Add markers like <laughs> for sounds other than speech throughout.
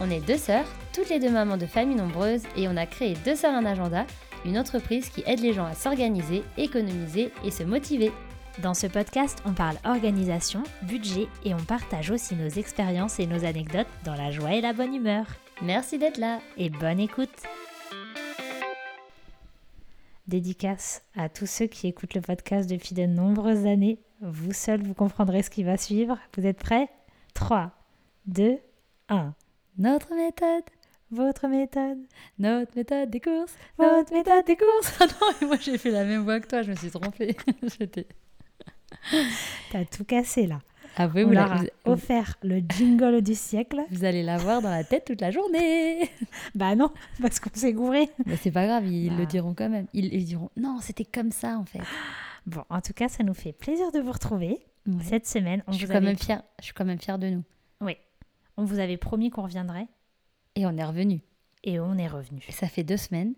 On est deux sœurs, toutes les deux mamans de familles nombreuses, et on a créé Deux Sœurs un Agenda, une entreprise qui aide les gens à s'organiser, économiser et se motiver. Dans ce podcast, on parle organisation, budget et on partage aussi nos expériences et nos anecdotes dans la joie et la bonne humeur. Merci d'être là. Et bonne écoute Dédicace à tous ceux qui écoutent le podcast depuis de nombreuses années. Vous seuls, vous comprendrez ce qui va suivre. Vous êtes prêts? 3, 2, 1. Notre méthode, votre méthode, notre méthode des courses, votre méthode des courses. <laughs> Ah non, mais moi j'ai fait la même voix que toi, je me suis trompée. <laughs> J'étais- T'as tout cassé là. Ah oui, On vous, leur a vous- offert le jingle du siècle. vous allez l'avoir dans la tête toute la journée. <laughs> Bah non, parce qu'on s'est gouré. Mais c'est pas grave, ils Bah. le diront quand même. Ils, ils diront non, c'était comme ça en fait. <gasps> Bon, en tout cas, ça nous fait plaisir de vous retrouver. Ouais. Cette semaine, on Je suis quand même fière. Je suis quand même fière de nous. oui, on vous avait promis qu'on reviendrait Et on est revenu. et on est revenu. Ça fait deux semaines.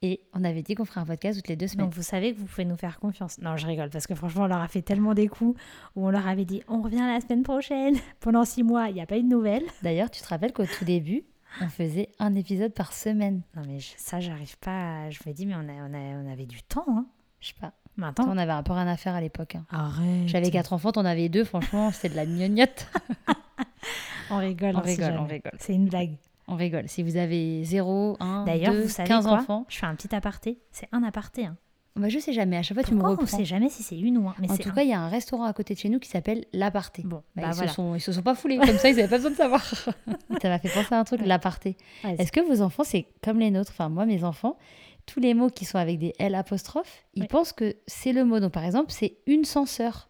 Et on avait dit qu'on ferait un podcast toutes les deux semaines. Donc vous savez que vous pouvez nous faire confiance. Non, je rigole parce que franchement, on leur a fait tellement des coups où on leur avait dit on revient la semaine prochaine. <laughs> Pendant six mois, il n'y a pas eu de nouvelles. D'ailleurs, tu te rappelles qu'au tout début, on faisait un épisode par semaine. Non mais je- ça, j'arrive pas. à- Je me dis mais on, a, on, a- on avait du temps. Hein. Je sais pas. Maintenant, On avait un peu rien à faire à l'époque. hein. arrête. J'avais quatre enfants, t'en avais deux. Franchement, <laughs> c'était de la gnognotte. <laughs> On rigole. On rigole, on rigole. C'est une blague. On rigole. Si vous avez 0, 1, D'ailleurs, 2, vous savez 15 quoi enfants, Je fais un petit aparté. C'est un aparté. Hein. bah, je sais jamais. À chaque fois, tu me Pourquoi on reprends. sait jamais si c'est une ou un. Mais En tout un. cas, il y a un restaurant à côté de chez nous qui s'appelle L'Aparté. Bon, Bah, bah ils, voilà. se sont, ils se sont pas foulés. Comme ça, ils n'avaient pas besoin de savoir. <laughs> ça m'a fait penser à un truc, L'Aparté. Est-ce que vos enfants, c'est comme les nôtres? Enfin, moi, mes enfants, tous les mots qui sont avec des L apostrophes, ils Oui. pensent que c'est le mot. Donc, par exemple, c'est une censeur.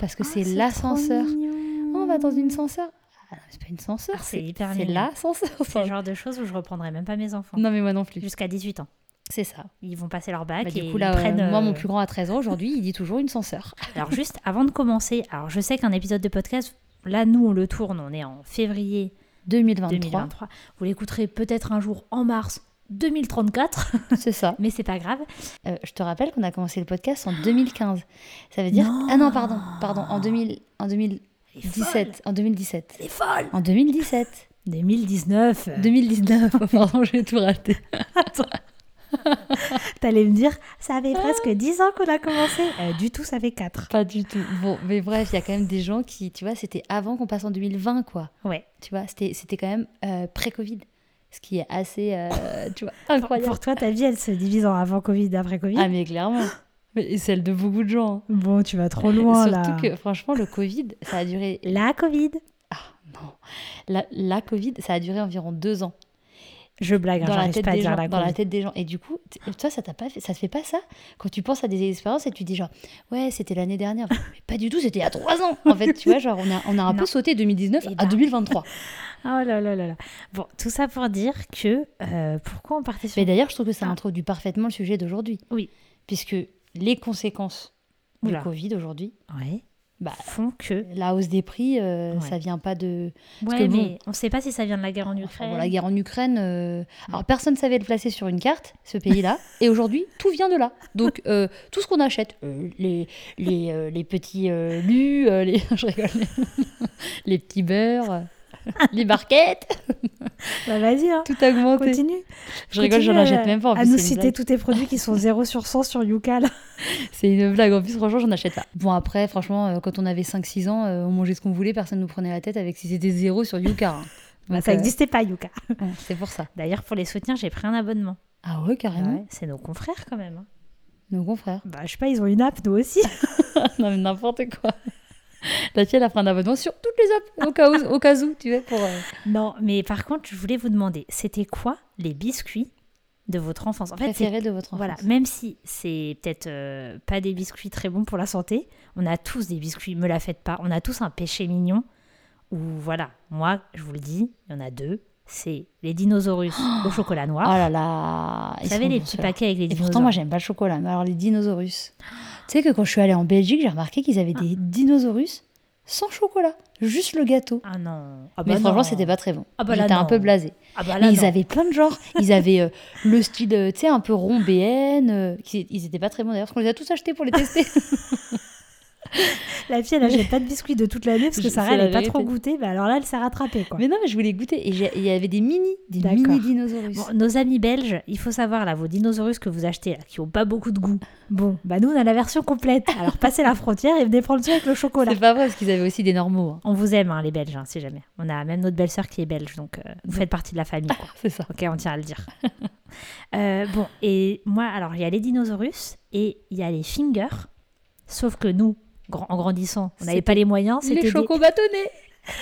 Parce que Ah, c'est l'ascenseur. Oh, on va dans une censeur. Ah, c'est pas une censeur, Ah, c'est hyper c'est l'ascenseur. C'est le genre de choses où je reprendrai même pas mes enfants. Non, mais moi non plus. Jusqu'à 18 ans. C'est ça. Ils vont passer leur bac Bah, et du coup, ils là, euh, prennent. moi, euh, mon plus grand à 13 ans aujourd'hui, il dit toujours une censeur. <laughs> Alors juste avant de commencer, alors je sais qu'un épisode de podcast, là nous on le tourne, on est en février 2023, 2023. Vous l'écouterez peut-être un jour en mars 2034, c'est ça. <laughs> mais c'est pas grave. Euh, je te rappelle qu'on a commencé le podcast en 2015. Ça veut dire. Non. Ah non, pardon, pardon, en, 2000, en Elle est 2017. En 2017. Elle est folle En 2017. 2019 2019. Oh, pardon, j'ai tout raté. T'allais me dire, ça avait presque 10 ans qu'on a commencé. Euh, du tout, ça fait 4. Pas du tout. Bon, mais bref, il y a quand même des gens qui, tu vois, c'était avant qu'on passe en 2020, quoi. Ouais. Tu vois, c'était c'était quand même euh, pré-Covid. Ce qui est assez, euh, tu vois, <laughs> incroyable. Pour toi, ta vie, elle se divise en avant Covid, après Covid. Ah, mais clairement. Mais celle de beaucoup de gens. hein. Bon, tu vas trop loin Surtout là. que, franchement, le Covid, ça a duré. La Covid. Ah, non. La, la Covid, ça a duré environ deux ans. Je blague, hein, dans la j'arrive tête pas à des dire gens, la dans la tête des gens et du coup toi ça t'a pas fait, ça te fait pas ça quand tu penses à des expériences et tu dis genre ouais c'était l'année dernière <laughs> mais pas du tout c'était il y a trois ans en fait tu vois genre on a on a un peu sauté 2019 Et à bah. <laughs> 2023 Oh là là là là. Bon, tout ça pour dire que euh, pourquoi on partait sur mais d'ailleurs je trouve que ça Ah. introduit parfaitement le sujet d'aujourd'hui Oui. puisque les conséquences du. Covid aujourd'hui ouais, bah font que la hausse des prix euh, Ouais. ça vient pas de ouais, que bon- mais on sait pas si ça vient de la guerre en Enfin, Ukraine. bon, la guerre en Ukraine, euh, alors personne ne savait le placer sur une carte, ce pays-là, et aujourd'hui, tout vient de là. Donc, euh, tout ce qu'on achète, euh, les, les, les petits lus, les, <laughs> je rigole, les, petits beurres, <laughs> les barquettes, <laughs> Bah vas-y, hein, tout a augmenté. continue. Je rigole, j'en achète même pas. En à plus, nous citer tous tes produits qui sont 0 sur 100 sur Yuka. là. <laughs> C'est une blague. En plus, franchement, j'en achète pas. Bon, après, franchement, euh, quand on avait 5-6 ans, euh, on mangeait ce qu'on voulait, personne nous prenait la tête avec si c'était zéro sur Yuka. hein. Bah, ça euh, n'existait pas, Yuka. ouais, c'est pour ça. D'ailleurs, pour les soutenir, j'ai pris un abonnement. Ah ouais, carrément. Ouais, c'est nos confrères quand même. hein. Nos confrères. Bah, je sais pas, ils ont une app, nous aussi. non, mais n'importe quoi. <laughs> La tienne a pris un abonnement sur toutes les apps, au cas où, au cas où tu vois, pour... euh, non, mais par contre, je voulais vous demander, c'était quoi les biscuits de votre enfance? En fait, préféré de votre enfance. voilà, même si c'est peut-être euh, pas des biscuits très bons pour la santé, on a tous des biscuits, me la faites pas, on a tous un péché mignon où voilà, moi je vous le dis, il y en a deux, c'est les dinosaures <gasps> au chocolat noir. Oh là là. Vous savez les petits paquets avec les Et dinosaures. pourtant, moi, j'aime pas le chocolat. Mais alors, les dinosaures. Tu sais que quand je suis allée en Belgique, j'ai remarqué qu'ils avaient des dinosaures sans chocolat. Juste le gâteau. Ah non. Ah mais bah franchement, c'était pas très bon. Ah bah J'étais un peu blasée. Ah bah ils non. avaient plein de genres. Ils avaient euh, le style, euh, tu sais, un peu rond BN. euh, ils étaient pas très bons d'ailleurs, parce qu'on les a tous achetés pour les tester. <laughs> <laughs> La fille, elle achète pas de biscuits de toute l'année parce que Sarah, elle la est pas trop goûtée. Bah alors là, elle s'est rattrapée quoi. mais non, mais je voulais goûter. Et il y avait des mini, des mini dinosaures. Bon, nos amis belges, il faut savoir là, vos dinosaures que vous achetez là, qui ont pas beaucoup de goût. Bon, bah nous on a la version complète. Alors passez la frontière et venez prendre ça avec le chocolat. C'est pas vrai, parce qu'ils avaient aussi des normaux. hein. On vous aime hein, les Belges, hein, si jamais. On a même notre belle-sœur qui est belge, donc euh, vous faites partie de la famille. <laughs> C'est ça. Ok, on tient à le dire. <laughs> Euh, bon, et moi, alors il y a les dinosaures et il y a les fingers. Sauf que nous, en grandissant, on n'avait pas les moyens. Les C'était chocobâtonnés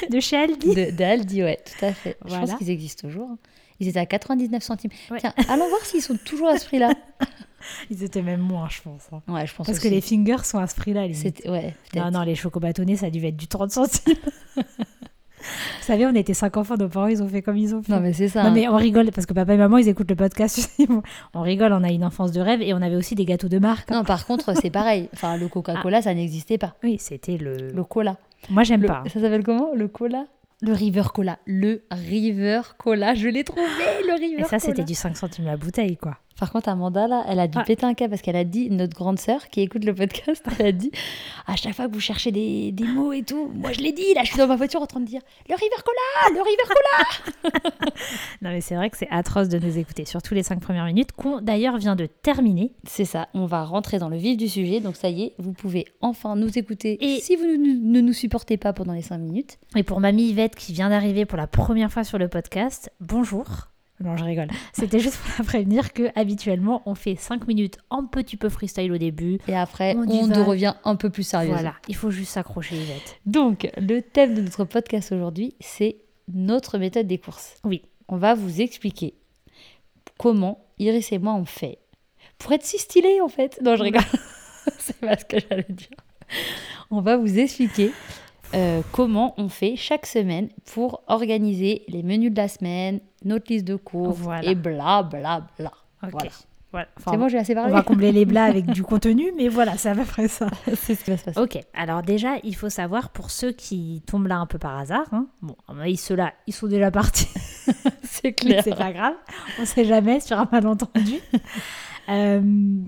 des- <laughs> de chez Aldi. de, de Aldi, ouais, tout à fait. Je pense qu'ils existent toujours. hein. Ils étaient à 99 centimes. Ouais. Tiens, allons voir s'ils sont toujours à ce prix-là. <laughs> Ils étaient même moins, je pense. hein. Ouais, je pense Parce aussi. que les fingers sont à ce prix-là. Ouais. Non, non, les chocobâtonnés, ça a dû être du 30 centimes. <laughs> Vous savez, on était cinq enfants, nos parents, ils ont fait comme ils ont fait. Non, mais c'est ça. Non, hein. mais on rigole parce que papa et maman, ils écoutent le podcast. on rigole, on a une enfance de rêve et on avait aussi des gâteaux de marque. Non, par contre, c'est pareil. Enfin, le Coca-Cola, ça n'existait pas. Oui, c'était le. Le cola. Moi, j'aime Le- pas. Ça s'appelle comment? Le cola? Le River Cola. Le River Cola. Je l'ai trouvé, le River Et ça, Cola. c'était du 5 centimes la bouteille, quoi. Par contre, Amanda, là, elle a dû péter un câble parce qu'elle a dit, notre grande sœur qui écoute le podcast, elle a dit à chaque fois que vous cherchez des, des mots et tout, moi je l'ai dit, là je suis dans ma voiture en train de dire le River Cola, le River Cola. <laughs> <laughs> Non, mais c'est vrai que c'est atroce de nous écouter, surtout les 5 premières minutes, qu'on d'ailleurs vient de terminer. C'est ça, on va rentrer dans le vif du sujet, donc ça y est, vous pouvez enfin nous écouter. Et- si vous ne, ne nous supportez pas pendant les 5 minutes, Et pour mamie Yvette qui vient d'arriver pour la première fois sur le podcast, bonjour. Non, je rigole. C'était juste pour la prévenir que habituellement on fait 5 minutes un petit peu freestyle au début. et après On on, revient un peu plus sérieux. Voilà, il faut juste s'accrocher Yvette. Donc, le thème de notre podcast aujourd'hui, c'est notre méthode des courses. Oui. On va vous expliquer comment Iris et moi on fait pour être si stylé en fait. Non, je rigole. <laughs> c'est pas ce que j'allais dire. On va vous expliquer euh, comment on fait chaque semaine pour organiser les menus de la semaine, notre liste de courses Voilà. et bla bla bla. Voilà. Voilà. Enfin, C'est bon, j'ai assez on parlé. va combler les blas avec du contenu, mais voilà, c'est à peu près ça. <laughs> c'est ce qui va se passer. Ok, alors déjà, il faut savoir pour ceux qui tombent là un peu par hasard, hein, bon, ceux-là, ils sont déjà partis, <laughs> C'est clair. c'est pas grave, on sait jamais sur un malentendu. <laughs> Euh,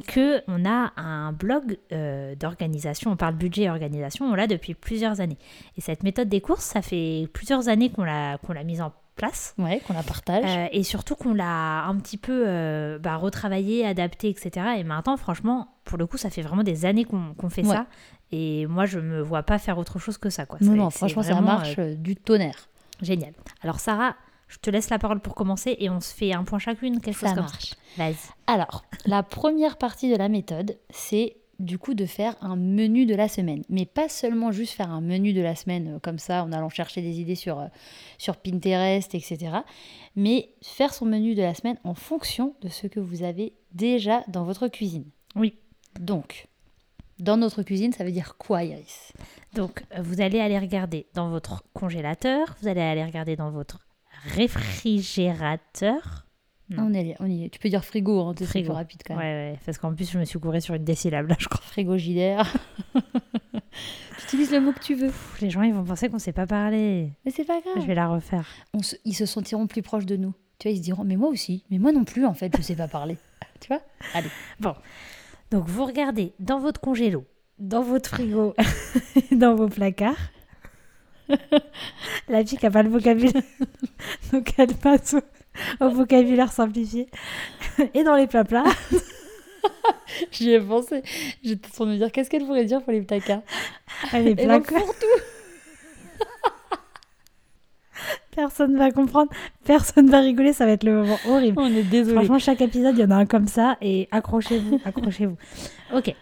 que on a un blog euh, d'organisation, on parle budget et organisation, on l'a depuis plusieurs années. Et cette méthode des courses, ça fait plusieurs années qu'on l'a qu'on l'a mise en place. Ouais, qu'on la partage. Euh, et surtout qu'on l'a un petit peu euh, bah, retravaillé, adapté, etc. Et maintenant, franchement, pour le coup, ça fait vraiment des années qu'on fait Ouais. ça. Et moi, je me vois pas faire autre chose que ça. Quoi. non, non, franchement, ça vraiment, marche euh, euh, du tonnerre. génial. Alors, Sarah, je te laisse la parole pour commencer et on se fait un point chacune, quelque chose Ça comme marche. ça. Vas-y. Alors, la <laughs> première partie de la méthode, c'est du coup de faire un menu de la semaine. Mais pas seulement juste faire un menu de la semaine euh, comme ça en allant chercher des idées sur, euh, sur Pinterest, etc. Mais faire son menu de la semaine en fonction de ce que vous avez déjà dans votre cuisine. Oui. Donc, dans notre cuisine, ça veut dire quoi, Iris? Donc, vous allez aller regarder dans votre congélateur, vous allez aller regarder dans votre réfrigérateur. Non. on, est, on y est. Tu peux dire frigo, hein, c'est Frigo. plus rapide quand Ouais, même. ouais, parce qu'en plus, je me suis courée sur une désyllabe là, je crois. Frigogidaire. <laughs> tu utilises le mot que tu veux. Pff, Les gens, ils vont penser qu'on sait pas parler. Mais c'est pas grave. Je vais la refaire. on se- ils se sentiront plus proches de nous. Tu vois, ils se diront, mais moi aussi, mais moi non plus, en fait, je sais pas parler. <laughs> tu vois? Allez. Donc vous regardez dans votre congélo, dans votre frigo, <laughs> dans vos placards. <laughs> La fille qui n'a pas le vocabulaire, <laughs> donc elle passe au, au vocabulaire simplifié. <laughs> Et dans les plats plats, J'y ai pensé. J'étais en train de me dire, qu'est-ce qu'elle pourrait dire pour les placards les plats donc, quoi. pour tout. Personne va comprendre, personne va rigoler, ça va être le moment horrible. On est désolé. Franchement, chaque épisode, il y en a un comme ça et accrochez-vous, accrochez-vous. Ok.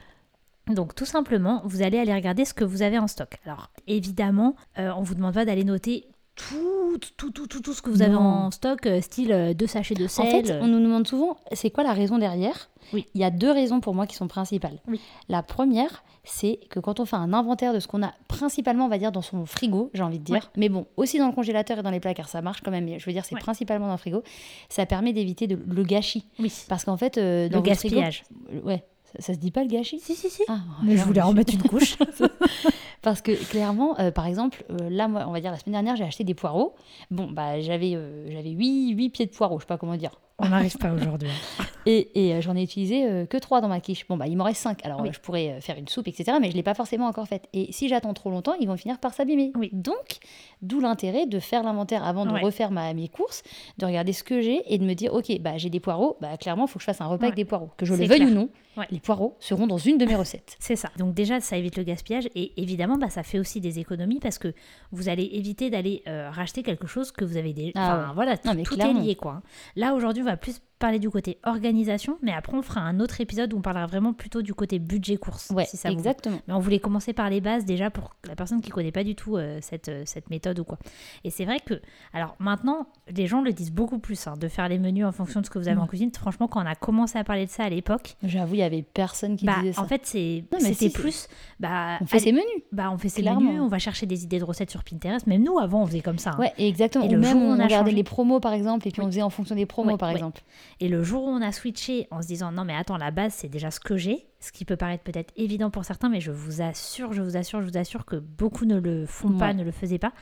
Donc tout simplement, vous allez aller regarder ce que vous avez en stock. Alors évidemment, euh, on vous demande pas d'aller noter tout, tout, tout, tout, tout ce que vous avez en stock, euh, style euh, deux sachets de En sel. fait, on nous demande souvent, c'est quoi la raison derrière? Oui. Il y a deux raisons pour moi qui sont principales. Oui. La première, c'est que quand on fait un inventaire de ce qu'on a principalement, on va dire, dans son frigo, j'ai envie de dire, Ouais. mais bon, aussi dans le congélateur et dans les placards, ça marche quand même, je veux dire, c'est Ouais. principalement dans le frigo, ça permet d'éviter le gâchis. Oui. Parce qu'en fait, euh, dans Le frigo- gaspillage. ouais, ça, ça se dit pas le gâchis? Si, si, si. Ah, Mais je voulais remettre une couche. <laughs> Parce que clairement, euh, par exemple, euh, là, moi, on va dire la semaine dernière, j'ai acheté des poireaux. Bon, bah, j'avais euh, j'avais 8, 8 pieds de poireaux, je sais pas comment dire. On n'arrive pas aujourd'hui. <laughs> Et, et, euh, j'en ai utilisé euh, que 3 dans ma quiche. Bon, bah, il m'en reste 5. Alors, Oui. je pourrais euh, faire une soupe, etc. Mais je ne l'ai pas forcément encore faite. Et si j'attends trop longtemps, ils vont finir par s'abîmer. Oui. Donc, d'où l'intérêt de faire l'inventaire avant de Ouais. refaire ma, mes courses, de regarder ce que j'ai et de me dire, OK, bah, j'ai des poireaux. Bah, clairement, il faut que je fasse un repas avec des poireaux. Que je le veuille clair. ou non, Ouais. les poireaux seront dans une de mes recettes. C'est ça. Donc déjà, ça évite le gaspillage et évidemment, bah, ça fait aussi des économies parce que vous allez éviter d'aller euh, racheter quelque chose que vous avez déjà. Ah enfin, voilà, Non, mais tout est clairement. lié quoi. hein. Là aujourd'hui, plus parler du côté organisation, mais après on fera un autre épisode où on parlera vraiment plutôt du côté budget course. Ouais, si ça vous exactement. Mais on voulait commencer par les bases déjà pour la personne qui connaît pas du tout euh, cette, euh, cette méthode ou quoi. Et c'est vrai que, alors maintenant, les gens le disent beaucoup plus, hein, de faire les menus en fonction de ce que vous avez en cuisine. Franchement, quand on a commencé à parler de ça à l'époque, J'avoue, il y avait personne qui bah, disait ça. en fait, c'est, c'était si, plus, bah, on fait allez, ses menus. bah, on fait ses Clairement. menus, on va chercher des idées de recettes sur Pinterest. Même nous, avant, on faisait comme ça. hein. Ouais, exactement. Et Ou le même jour on, on a regardait changé- les promos par exemple et puis on faisait en fonction des promos Ouais, par exemple. Et le jour où on a switché en se disant non mais attends la base c'est déjà ce que j'ai, ce qui peut paraître peut-être évident pour certains, mais je vous assure, je vous assure, je vous assure que beaucoup ne le font pas, ne le faisaient pas.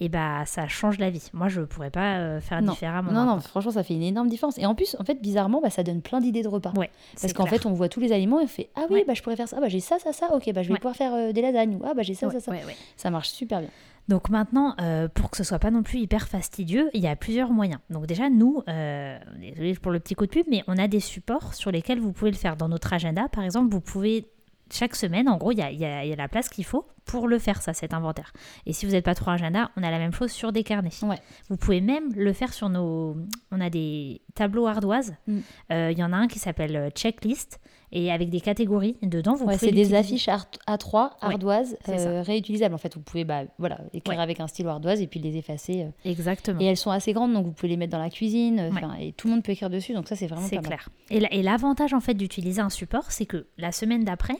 Et bah ça change la vie. Moi je pourrais pas euh, faire Non. différemment. Non, non, franchement, ça fait une énorme différence. Et en plus, en fait, bizarrement, bah, ça donne plein d'idées de repas. Ouais. Parce qu'en fait, on voit tous les aliments et on fait Ah oui, Ouais. bah, je pourrais faire ça. Ah, bah, j'ai ça, ça, ça. Ok, bah, je vais Ouais. pouvoir faire euh, des lasagnes. Ou Ah, bah, j'ai ça, ça, ça. Ça marche super bien. Donc maintenant, euh, pour que ce soit pas non plus hyper fastidieux, il y a plusieurs moyens. Donc déjà, nous, euh, désolé pour le petit coup de pub, mais on a des supports sur lesquels vous pouvez le faire dans notre agenda. Par exemple, vous pouvez chaque semaine, en gros, il y a, y a- y a la place qu'il faut pour le faire, ça, cet inventaire. Et si vous n'êtes pas trop agenda, on a la même chose sur des carnets. Ouais. Vous pouvez même le faire sur nos... On a des tableaux ardoises. Mm. Euh, Il y en a un qui s'appelle euh, Checklist. Et avec des catégories dedans, vous Ouais, pouvez c'est des affiches art- A3, Ouais, ardoises, euh, réutilisables. En fait, vous pouvez bah, voilà, écrire Ouais. avec un stylo ardoise et puis les effacer. Exactement. Et elles sont assez grandes, donc vous pouvez les mettre dans la cuisine. Et tout le monde peut écrire dessus, donc ça, c'est vraiment pas mal. clair. Et la- Et l'avantage en fait d'utiliser un support, c'est que la semaine d'après,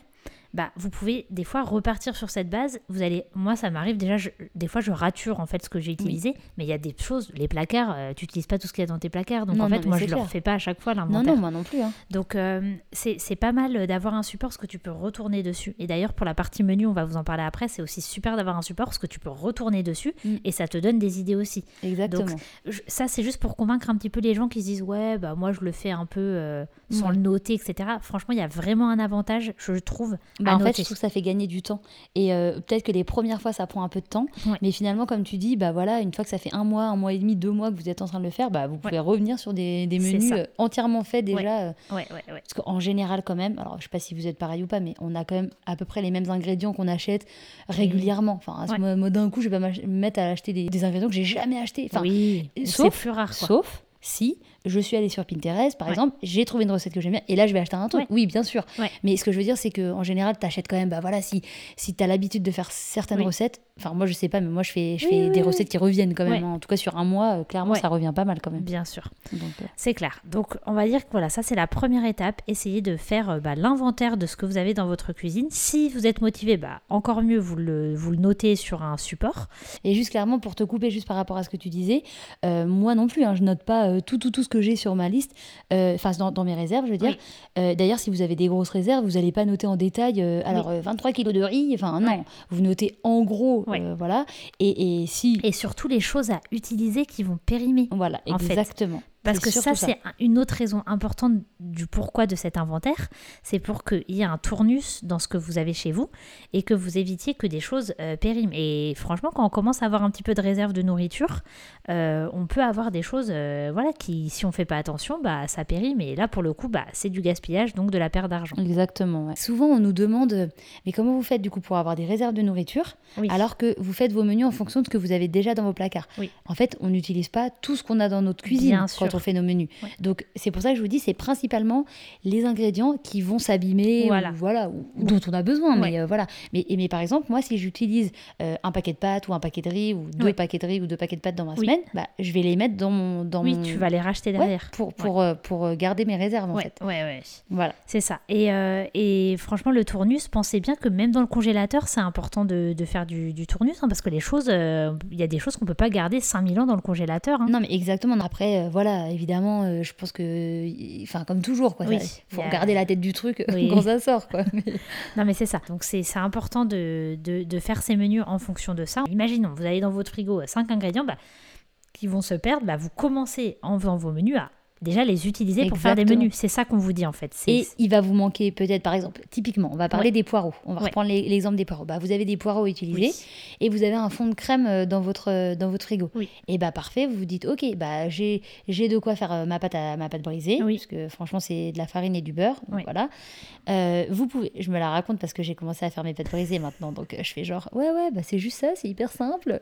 bah, vous pouvez des fois repartir sur cette base. Vous allez, moi ça m'arrive déjà, je- des fois je rature en fait ce que j'ai utilisé, mais il y a des choses, les placards, euh, tu n'utilises pas tout ce qu'il y a dans tes placards, donc Non, en non, fait moi je le clair. refais pas à chaque fois Non, l'inventaire. non, moi non plus. hein. Donc euh, c'est pas mal d'avoir un support parce que tu peux retourner dessus. Et d'ailleurs pour la partie menu, on va vous en parler après, c'est aussi super d'avoir un support parce que tu peux retourner dessus Mm. et ça te donne des idées aussi. Exactement. Je- ça c'est juste pour convaincre un petit peu les gens qui se disent ouais bah moi je le fais un peu euh, sans le noter etc franchement il y a vraiment un avantage je trouve Bah, en fait, je trouve que ça fait gagner du temps. Et euh, peut-être que les premières fois, ça prend un peu de temps. Ouais. Mais finalement, comme tu dis, bah voilà, une fois que ça fait un mois, un mois et demi, deux mois que vous êtes en train de le faire, bah vous pouvez revenir sur des, des menus euh, entièrement faits déjà. euh, ouais parce qu'en général, quand même, alors je sais pas si vous êtes pareil ou pas, mais on a quand même à peu près les mêmes ingrédients qu'on achète régulièrement. Enfin, à ce d'un coup, je vais pas me mettre à acheter des, des ingrédients que j'ai jamais achetés. Enfin, oui sauf- plus rare quoi. Sauf si je suis allée sur Pinterest, par Ouais. exemple, j'ai trouvé une recette que j'aime bien, et là je vais acheter un truc. Ouais. Oui, bien sûr. Ouais. Mais ce que je veux dire, c'est qu'en général, tu achètes quand même, bah voilà, si, si tu as l'habitude de faire certaines Oui. recettes, enfin moi je sais pas, mais moi je fais, je Oui, fais oui, des recettes qui reviennent quand même. Hein. En tout cas, sur un mois, euh, clairement, ça revient pas mal quand même. bien sûr euh, c'est clair donc on va dire que voilà ça c'est la première étape essayez de faire euh, bah, l'inventaire de ce que vous avez dans votre cuisine si vous êtes motivé bah encore mieux vous le, vous le notez sur un support Et juste clairement, pour te couper juste par rapport à ce que tu disais, moi non plus, hein, je note pas tout, tout, tout ce que j'ai sur ma liste, euh, enfin dans, dans mes réserves, je veux dire. Oui. Euh, D'ailleurs, si vous avez des grosses réserves, vous n'allez pas noter en détail, euh, alors euh, 23 kilos de riz, enfin non, Ouais. vous notez en gros, Ouais. voilà. Et, et si. et surtout les choses à utiliser qui vont périmer Voilà, en fait. Parce que ça, c'est un- une autre raison importante du pourquoi de cet inventaire. C'est pour qu'il y ait un tournus dans ce que vous avez chez vous et que vous évitiez que des choses euh, périment. Et franchement, quand on commence à avoir un petit peu de réserve de nourriture, euh, on peut avoir des choses euh, voilà, qui, si on fait pas attention, bah, ça périme. Et là, pour le coup, bah, c'est du gaspillage, donc de la perte d'argent. Exactement. ouais. Souvent, on nous demande, mais comment vous faites du coup pour avoir des réserves de nourriture Oui. alors que vous faites vos menus en fonction de ce que vous avez déjà dans vos placards? Oui. En fait, on n'utilise pas tout ce qu'on a dans notre cuisine Bien quand on fait nos menus. Ouais. Donc c'est pour ça que je vous dis, c'est principalement les ingrédients qui vont s'abîmer, Voilà. ou, voilà, ou, ou dont on a besoin. Ouais. Mais euh, voilà. Mais, par exemple, moi, si j'utilise euh, un paquet de pâtes ou un paquet de riz ou deux Ouais. paquets de riz ou deux paquets de pâtes dans ma Oui. semaine, bah, je vais les mettre dans mon, dans Oui, mon- tu vas les racheter derrière. pour pour euh, pour garder mes réserves en fait. ouais, ouais. Voilà. C'est ça. Et, et franchement, le tournus, pensez bien que même dans le congélateur, c'est important de, de faire du, du tournus, hein, parce que les choses, il y a des choses qu'on peut pas garder 5000 ans dans le congélateur. hein. Non, mais exactement. Après, euh, évidemment, euh, je pense que, enfin, comme toujours, quoi. Oui, faut regarder la tête du truc Oui. <laughs> quand ça sort, quoi. Mais- Non, mais c'est ça. Donc, c'est c'est important de, de, de faire ces menus en fonction de ça. Imaginons, vous avez dans votre frigo 5 ingrédients bah, qui vont se perdre. Bah, vous commencez en faisant vos menus à déjà les utiliser pour faire des menus. C'est ça qu'on vous dit en fait. Et il va vous manquer peut-être, par exemple, typiquement, on va parler Ouais. des poireaux. On va Ouais. reprendre l'exemple des poireaux. Bah, vous avez des poireaux utilisés Oui. et vous avez un fond de crème euh, dans votre, euh, dans votre frigo. Oui. Et bah parfait, vous vous dites, ok, bah j'ai de quoi faire euh, ma pâte à ma pâte brisée, Oui. parce que franchement c'est de la farine et du beurre. donc. Voilà. Euh, vous pouvez, je me la raconte parce que j'ai commencé à faire mes pâtes brisées maintenant, donc je fais genre, ouais ouais, bah c'est juste ça, c'est hyper simple.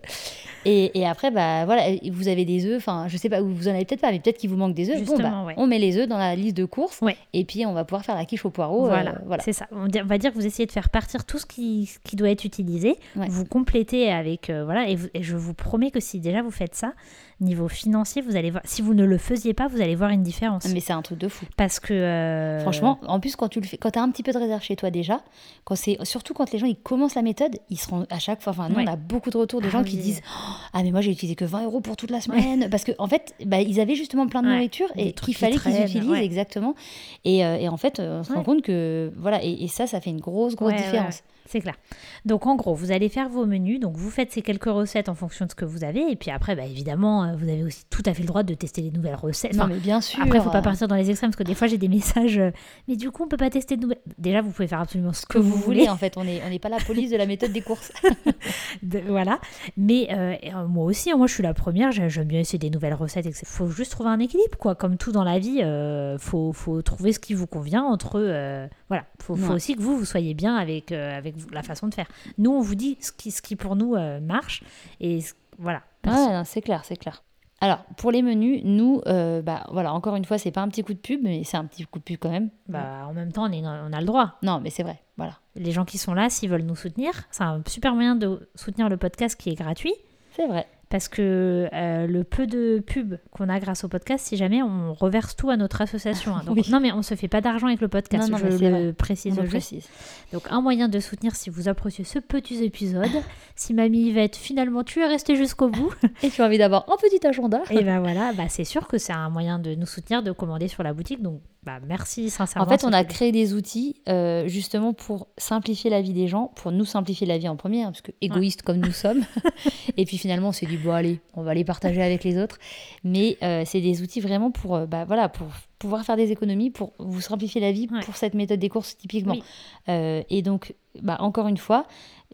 Et, et après bah voilà, vous avez des œufs, enfin je sais pas, vous en avez peut-être pas, mais peut-être qu'il vous manque des œufs. Bon bah ouais. on met les œufs dans la liste de courses, Ouais. et puis on va pouvoir faire la quiche au poireau. euh, Voilà, c'est ça. On, va dire que vous essayez de faire partir tout ce qui, ce qui doit être utilisé. Ouais. Vous complétez avec euh, voilà et, vous- et je vous promets que si déjà vous faites ça, niveau financier, vous allez voir. Si vous ne le faisiez pas, vous allez voir une différence. Mais c'est un truc de fou. Parce que euh, Franchement, en plus, quand tu le fais, quand tu as un petit peu de réserve chez toi déjà, quand c'est surtout quand les gens ils commencent la méthode, ils seront à chaque fois. Enfin, nous, on a beaucoup de retours de Ah gens qui disent Oh, Ah, mais moi, j'ai utilisé que 20 euros pour toute la semaine. Parce qu'en en fait, bah, ils avaient justement plein de nourriture et qu'il qui fallait qu'ils utilisent ouais. exactement. Et, euh, et en fait, euh, on se rend compte que. Voilà, et, et ça, ça fait une grosse, grosse différence. C'est clair. Donc en gros, vous allez faire vos menus. Donc vous faites ces quelques recettes en fonction de ce que vous avez. Et puis après, bah, évidemment, euh, vous avez aussi tout à fait le droit de tester les nouvelles recettes. Non, mais bien sûr. Après, il faut pas partir dans les extrêmes parce que des fois, j'ai des messages. euh, mais du coup, on peut pas tester de nouvelles. Déjà, vous pouvez faire absolument ce que, que vous voulez, voulez. en fait. On n'est on n'est pas la police de la méthode des courses. <laughs> <laughs> De- voilà. Mais euh, moi aussi, hein, moi, je suis la première. j'ai- J'aime bien essayer des nouvelles recettes. Il faut juste trouver un équilibre, quoi. Comme tout dans la vie, euh, faut, faut trouver ce qui vous convient entre. euh, voilà. Faut, faut Ouais. aussi que vous, vous soyez bien avec, euh, avec la façon de faire. Nous, on vous dit ce qui, ce qui pour nous euh, marche. Et ce- voilà. Non, c'est clair, c'est clair. Alors, pour les menus, nous, euh, bah, voilà, encore une fois, c'est pas un petit coup de pub, mais c'est un petit coup de pub quand même. Bah, en même temps, on, est- on a le droit. Non, mais c'est vrai, voilà. Les gens qui sont là, s'ils veulent nous soutenir, c'est un super moyen de soutenir le podcast qui est gratuit. C'est vrai. Parce que euh, le peu de pub qu'on a grâce au podcast, si jamais on reverse tout à notre association. hein. Donc, Oui. Non, mais on se fait pas d'argent avec le podcast, Non, non, je c'est le précise le. Donc un moyen de soutenir si vous appréciez ce petit épisode. si Mamie Yvette, finalement, tu es restée jusqu'au bout, Et tu as envie d'avoir un petit agenda et ben voilà, bah, c'est sûr que c'est un moyen de nous soutenir, de commander sur la boutique. Donc bah, merci sincèrement. En fait, on a c'est- créé des outils euh, justement pour simplifier la vie des gens, pour nous simplifier la vie en premier, hein, parce que égoïstes comme nous sommes. <laughs> et puis finalement, s'est dit, bon, allez, on va les partager avec les autres. Mais euh, c'est des outils vraiment pour, euh, bah, voilà, pour pouvoir faire des économies, pour vous simplifier la vie Ouais. pour cette méthode des courses typiquement. Oui. Euh, et donc, bah, encore une fois,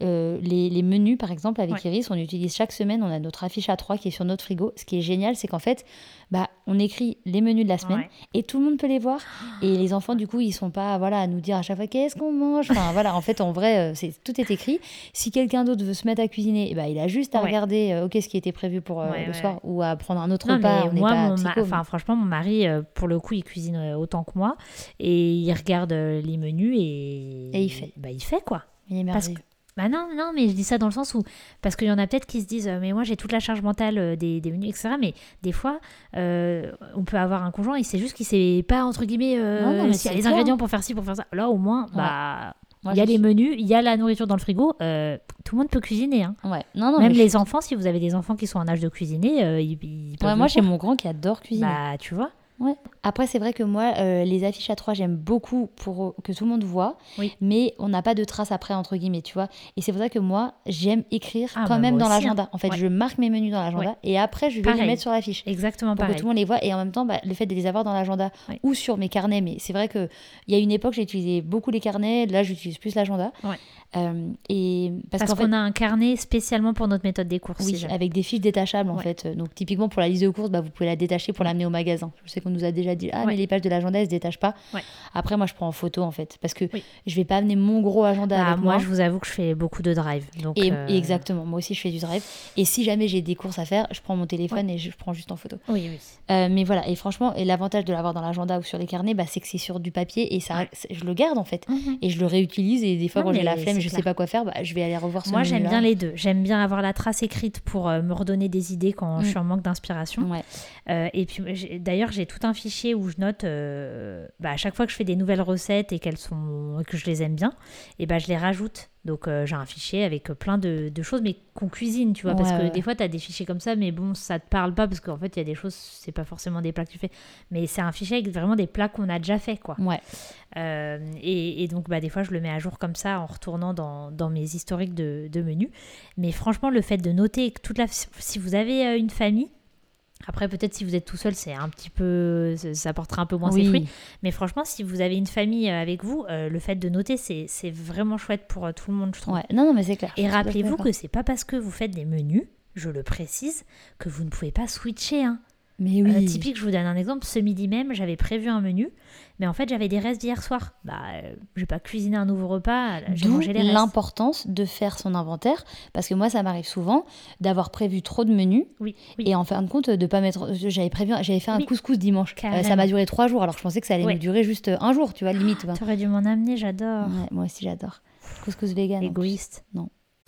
euh, les, les menus, par exemple, avec Ouais. Iris, on utilise chaque semaine, on a notre affiche A3 qui est sur notre frigo. Ce qui est génial, c'est qu'en fait, bah, on écrit les menus de la semaine Ouais. et tout le monde peut les voir. Et les enfants, du coup, ils sont pas voilà, à nous dire à chaque fois qu'est-ce qu'on mange? Enfin, voilà, en fait, en vrai, euh, c'est, tout est écrit. Si quelqu'un d'autre veut se mettre à cuisiner, eh ben, il a juste à Ouais. regarder euh, ok, ce qui était prévu pour euh, le soir ou à prendre un autre Non, repas. mais on moi, pas mon ma- psycho, enfin, franchement, mon mari, pour le coup, il cuisine autant que moi et il regarde les menus et, Et il fait. Bah, il fait il est Parce merveilleux. Bah non, non, mais je dis ça dans le sens où. Parce qu'il y en a peut-être qui se disent, euh, mais moi j'ai toute la charge mentale euh, des, des menus, etc. Mais des fois, euh, on peut avoir un conjoint et c'est juste qu'il sait pas, entre guillemets, euh, Non, non, mais s'il y a les clair. ingrédients pour faire ci, pour faire ça. Là, au moins, Ouais. bah. Moi, Il y a les suis- menus, il y a la nourriture dans le frigo. euh, tout le monde peut cuisiner. hein. Ouais. Non, non, Même les enfants, si vous avez des enfants qui sont en âge de cuisiner, euh, ils, ils peuvent Ouais, moi, j'ai mon grand qui adore cuisiner. Bah, tu vois. Ouais. Après, c'est vrai que moi, euh, les affiches à 3, j'aime beaucoup pour euh, que tout le monde voit, Oui. mais on n'a pas de traces après, entre guillemets, tu vois. Et c'est pour ça que moi, j'aime écrire Ah, quand bah, même dans l'agenda. hein. En fait, Ouais. je marque mes menus dans l'agenda Ouais. et après, je vais Pareil. les mettre sur l'affiche. Exactement Pour pareil. que tout le monde les voit. Et en même temps, bah, le fait de les avoir dans l'agenda ou sur mes carnets, mais c'est vrai qu'il y a une époque, j'ai utilisé beaucoup les carnets, là, j'utilise plus l'agenda. Ouais. Euh, et parce, Parce qu'on fait, a un carnet spécialement pour notre méthode des courses. oui, avec des fiches détachables en fait. Donc typiquement pour la liste de courses, bah, vous pouvez la détacher pour l'amener au magasin. Je sais nous a déjà dit ah Ouais. mais les pages de l'agenda elles se détachent pas. Ouais. Après moi je prends en photo en fait parce que Oui. je vais pas amener mon gros agenda Bah, avec moi, moi. je vous avoue que je fais beaucoup de drive. Donc, Et, euh, et exactement, moi aussi je fais du drive. Et si jamais j'ai des courses à faire, je prends mon téléphone et je prends juste en photo. Oui, oui. Euh, mais voilà, et franchement, et l'avantage de l'avoir dans l'agenda ou sur les carnets, bah, c'est que c'est sur du papier et ça, je le garde en fait. Mhm. Et je le réutilise et des fois Non, quand j'ai la flemme et je sais pas quoi faire, bah, je vais aller revoir ce Moi, j'aime bien les deux. J'aime bien avoir la trace écrite pour euh, me redonner des idées quand je Mm. suis en manque d'inspiration. Ouais. Euh, et puis, d'ailleurs, j'ai tout un fichier où je note euh, bah, à chaque fois que je fais des nouvelles recettes et qu'elles sont que je les aime bien, et bah, je les rajoute. Donc, euh, j'ai un fichier avec plein de, de choses, mais qu'on cuisine, tu vois. parce que ouais. des fois, tu as des fichiers comme ça, mais bon, ça te parle pas parce qu'en fait, il y a des choses, c'est pas forcément des plats que tu fais. Mais c'est un fichier avec vraiment des plats qu'on a déjà fait, quoi. Ouais. Euh, et, et donc, bah, des fois, je le mets à jour comme ça en retournant dans, dans mes historiques de, de menus. Mais franchement, le fait de noter que toute la. Si vous avez euh, une famille, après, peut-être si vous êtes tout seul, c'est un petit peu. ça- portera un peu moins ses Oui. fruits. Mais franchement, si vous avez une famille euh, avec vous, euh, le fait de noter, c'est vraiment chouette pour euh, tout le monde, je trouve. Ouais. Non, non, mais c'est clair. Et rappelez-vous que c'est pas parce que vous faites des menus, je le précise, que vous ne pouvez pas switcher. Hein. Mais Euh, oui. typique, je vous donne un exemple. Ce midi même, j'avais prévu un menu, mais en fait, j'avais des restes d'hier soir. Bah, euh, j'ai pas cuisiné un nouveau repas, j'ai D'où mangé les restes. l'importance de faire son inventaire parce que moi ça m'arrive souvent d'avoir prévu trop de menus Oui, oui. et en fin de compte de pas mettre j'avais prévu j'avais fait un Oui. couscous dimanche Euh, ça m'a duré trois jours alors je pensais que ça allait Ouais. me durer juste un jour tu vois limite ben. T'aurais dû m'en amener, j'adore. Ouais, moi aussi j'adore couscous vegan en plus.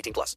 18 plus.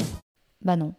Bah non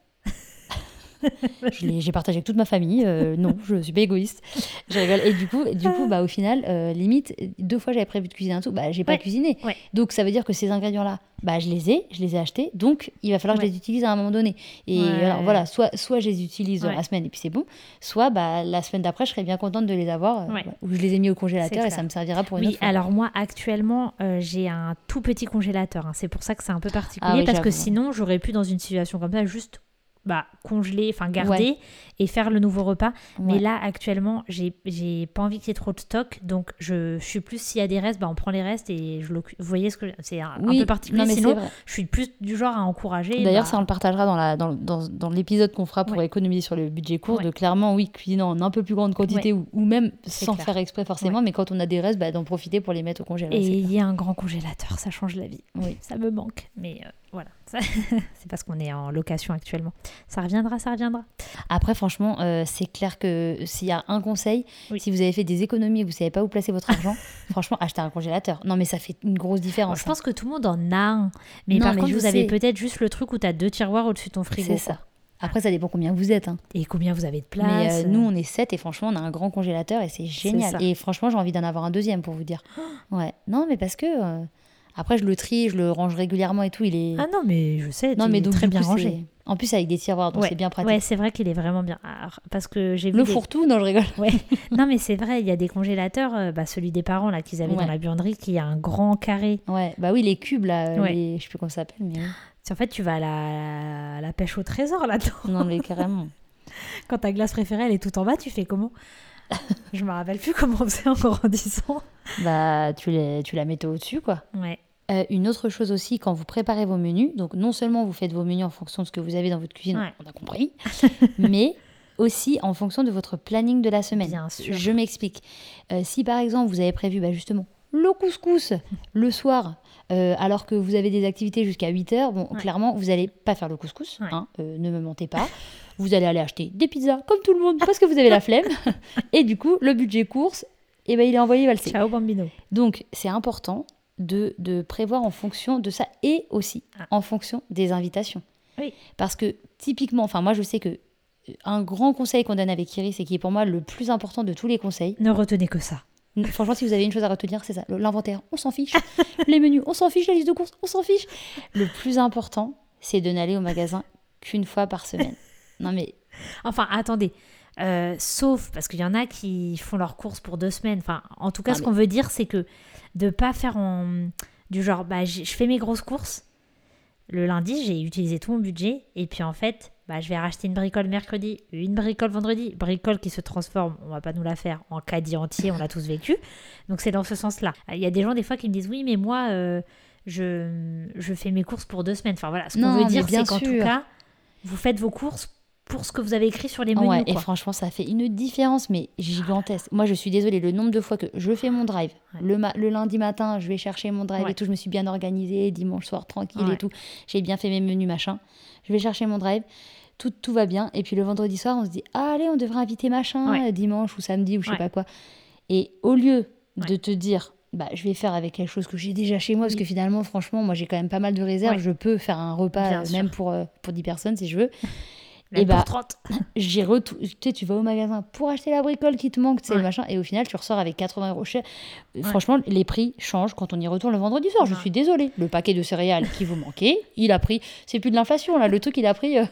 <laughs> j'ai partagé avec toute ma famille euh, non je suis pas égoïste Je rigole. et du coup du coup bah au final euh, limite deux fois j'avais prévu de cuisiner un tout bah j'ai pas cuisiné Ouais. donc ça veut dire que ces ingrédients là bah je les ai je les ai achetés donc il va falloir que je les utilise à un moment donné et alors voilà soit soit je les utilise dans la semaine et puis c'est bon soit bah la semaine d'après je serais bien contente de les avoir euh, ou je les ai mis au congélateur et ça me servira pour une Oui, autre fois. alors moi actuellement euh, j'ai un tout petit congélateur. hein. C'est pour ça que c'est un peu particulier Ah oui, parce que sinon j'aurais pu dans une situation comme ça juste bah, congeler, enfin garder et faire le nouveau repas. Mais là actuellement j'ai j'ai pas envie qu'il y ait trop de stock donc je, je suis plus s'il y a des restes, bah, on prend les restes et je l'occupe. Vous voyez ce que c'est un, peu particulier. mais sinon je suis plus du genre à encourager. D'ailleurs, bah, ça, on le partagera dans, la, dans, dans, dans l'épisode qu'on fera pour Ouais. économiser sur le budget court. De clairement, oui, cuisiner en un peu plus grande quantité ou, ou même C'est sans clair. faire exprès forcément, mais quand on a des restes, bah, d'en profiter pour les mettre au congélateur. Et il y a un grand congélateur, ça change la vie. Oui. Ça me manque. Mais euh, voilà, <laughs> c'est parce qu'on est en location actuellement. Ça reviendra, ça reviendra. Après, franchement, euh, c'est clair que s'il y a un conseil, Oui. si vous avez fait des économies et vous savez pas où placer votre argent, <laughs> franchement, achetez un congélateur. Non, mais ça fait une grosse différence. je pense que tout le monde en a un. Mais Non, par mais contre, vous avez peut-être juste le truc où tu as deux tiroirs au-dessus de ton hein. frigo. c'est ça. Après, ça dépend combien vous êtes. hein. Et combien vous avez de place Mais euh, nous, on est 7 et franchement, on a un grand congélateur et c'est génial. Et franchement, j'ai envie d'en avoir un deuxième pour vous dire. <gasps> Ouais. Non, mais parce que. euh, Après, je le trie, je le range régulièrement et tout. Il est. Ah non, mais je sais, non, mais donc, très bien coup, rangé. En plus, avec des tiroirs, donc Ouais. c'est bien pratique. Ouais, c'est vrai qu'il est vraiment bien. Alors, parce que j'ai le des- fourre-tout, non, je rigole. <laughs> Ouais. non, mais c'est vrai, il y a des congélateurs, euh, bah, celui des parents là qu'ils avaient Ouais. dans la buanderie, qui a un grand carré. Ouais, bah oui, les cubes, là, euh, Ouais. les- je sais plus comment ça s'appelle, mais oui. En fait, tu vas à la, à la pêche au trésor là-dedans. non, mais <laughs> carrément. Quand ta glace préférée, elle est tout en bas, tu fais comment? <laughs> Je me rappelle plus comment on faisait en grandissant. bah, tu, les, tu la mettais au-dessus, quoi. Ouais. Euh, une autre chose aussi, quand vous préparez vos menus, donc non seulement vous faites vos menus en fonction de ce que vous avez dans votre cuisine, Ouais. on a compris, <laughs> mais aussi en fonction de votre planning de la semaine. Bien sûr. Je m'explique. Euh, si par exemple vous avez prévu bah, justement le couscous le soir, euh, alors que vous avez des activités jusqu'à 8 heures, bon, Ouais. clairement, vous n'allez pas faire le couscous, Ouais. hein, euh, ne me mentez pas. Vous allez aller acheter des pizzas comme tout le monde parce que vous avez la <laughs> flemme. Et du coup, le budget course, eh ben, il est envoyé valser. Ciao bambino. Donc, c'est important de, de prévoir en fonction de ça et aussi Ah. en fonction des invitations. Oui. Parce que typiquement, enfin moi je sais que euh, un grand conseil qu'on donne avec Iris et qui est pour moi le plus important de tous les conseils, Ne retenez que ça. franchement si vous avez une chose à retenir, c'est ça, l'inventaire, on s'en fiche, <laughs> les menus, on s'en fiche, la liste de courses, on s'en fiche. Le plus important, c'est de n'aller au magasin qu'une fois par semaine. Non mais Enfin, attendez. Euh, sauf parce qu'il y en a qui font leurs courses pour deux semaines. Enfin, en tout cas, Ah, ce mais- qu'on veut dire, c'est que de pas faire en du genre, bah, je fais mes grosses courses. Le lundi, j'ai utilisé tout mon budget. Et puis en fait, bah, je vais racheter une bricole mercredi, une bricole vendredi. Bricole qui se transforme, on va pas nous la faire, en caddie entier, on l'a tous vécu. Donc c'est dans ce sens-là. Il y a des gens des fois qui me disent, oui, mais moi, euh, je, je fais mes courses pour deux semaines. Enfin voilà, ce qu'on veut dire, c'est qu'en tout cas, vous faites vos courses pour ce que vous avez écrit sur les menus. Ouais, et franchement, ça fait une différence, mais gigantesque. Moi, je suis désolée, le nombre de fois que je fais mon drive, Ouais. le, ma- le lundi matin, je vais chercher mon drive Ouais. et tout, je me suis bien organisée, dimanche soir, tranquille et tout, j'ai bien fait mes menus, machin. Je vais chercher mon drive, tout, tout va bien. Et puis le vendredi soir, on se dit, ah, allez, on devrait inviter machin, dimanche ou samedi ou je sais pas quoi. Et au lieu de te dire, bah, je vais faire avec quelque chose que j'ai déjà chez moi, parce que finalement, franchement, moi, j'ai quand même pas mal de réserves, je peux faire un repas, euh, même pour, euh, pour 10 personnes si je veux. <laughs> Et bah, pour 30. <laughs> j'ai retou- tu sais, tu vas au magasin pour acheter la bricole qui te manque, tu sais, le machin, et au final, tu ressors avec 80 euros cher. Euh, Franchement, les prix changent quand on y retourne le vendredi soir. Je suis désolée. Le paquet de céréales qui vous manquait, il a pris, c'est plus de l'inflation là, le truc, il a pris, euh,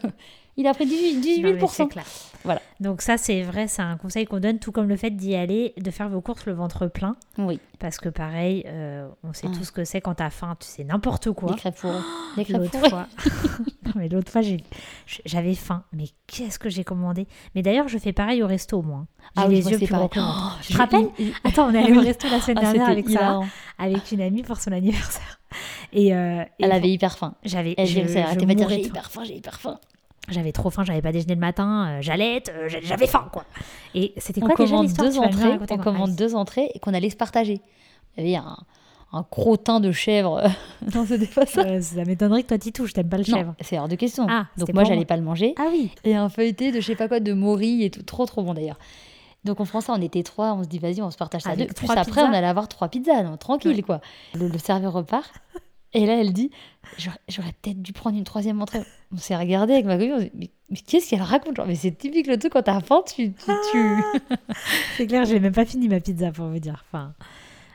il a pris 18, Non, 18 mais c'est clair. Voilà. Donc ça, c'est vrai, c'est un conseil qu'on donne, tout comme le fait d'y aller, de faire vos courses le ventre plein. Oui, Parce que pareil, euh, on sait tout ce que c'est quand t'as faim, tu sais n'importe quoi. les crêpes fourrées. Les crêpes fois, <laughs> Non, mais l'autre fois, j'avais faim. Mais qu'est-ce que j'ai commandé? Mais d'ailleurs, je fais pareil au resto, moi. J'ai Ah oui, les moi, yeux plus gros. Oh, Tu te il- Attends, on est allé <laughs> au resto la semaine Ah, dernière avec hilarant. avec une amie pour son <laughs> anniversaire. Et, euh, et Elle avait hyper faim. j'avais, Elle je- ça je de hyper faim, j'ai hyper faim. J'avais trop faim, j'avais pas déjeuné le matin, euh, j'allaite, euh, j'a- j'avais faim quoi. Et c'était On quoi déjà l'histoire deux entrées, on commande deux entrées et qu'on allait se partager. Il y avait un, un crottin de chèvre. non, c'était pas ça. Euh, <laughs> ça m'étonnerait que toi t'y touches, t'aimes pas le Non, chèvre. c'est hors de question. Ah, Donc moi, j'allais pas le manger. Ah oui. Et un feuilleté de je sais pas quoi, de mori et tout. Trop, trop bon d'ailleurs. Donc on prend ça, on était trois, on se dit vas-y, on se partage ça à deux. Avec Plus après, on allait avoir trois pizzas, non, tranquille Ouais. quoi. Le, le serveur repart. Et là, elle dit J'aurais- peut-être dû prendre une troisième entrée. On s'est regardé avec ma copine, on s'est dit Mais, mais qu'est-ce qu'elle raconte Genre, Mais c'est typique le truc quand t'as faim, tu. tu, tu- <laughs> C'est clair, j'ai même pas fini ma pizza pour vous dire. Enfin,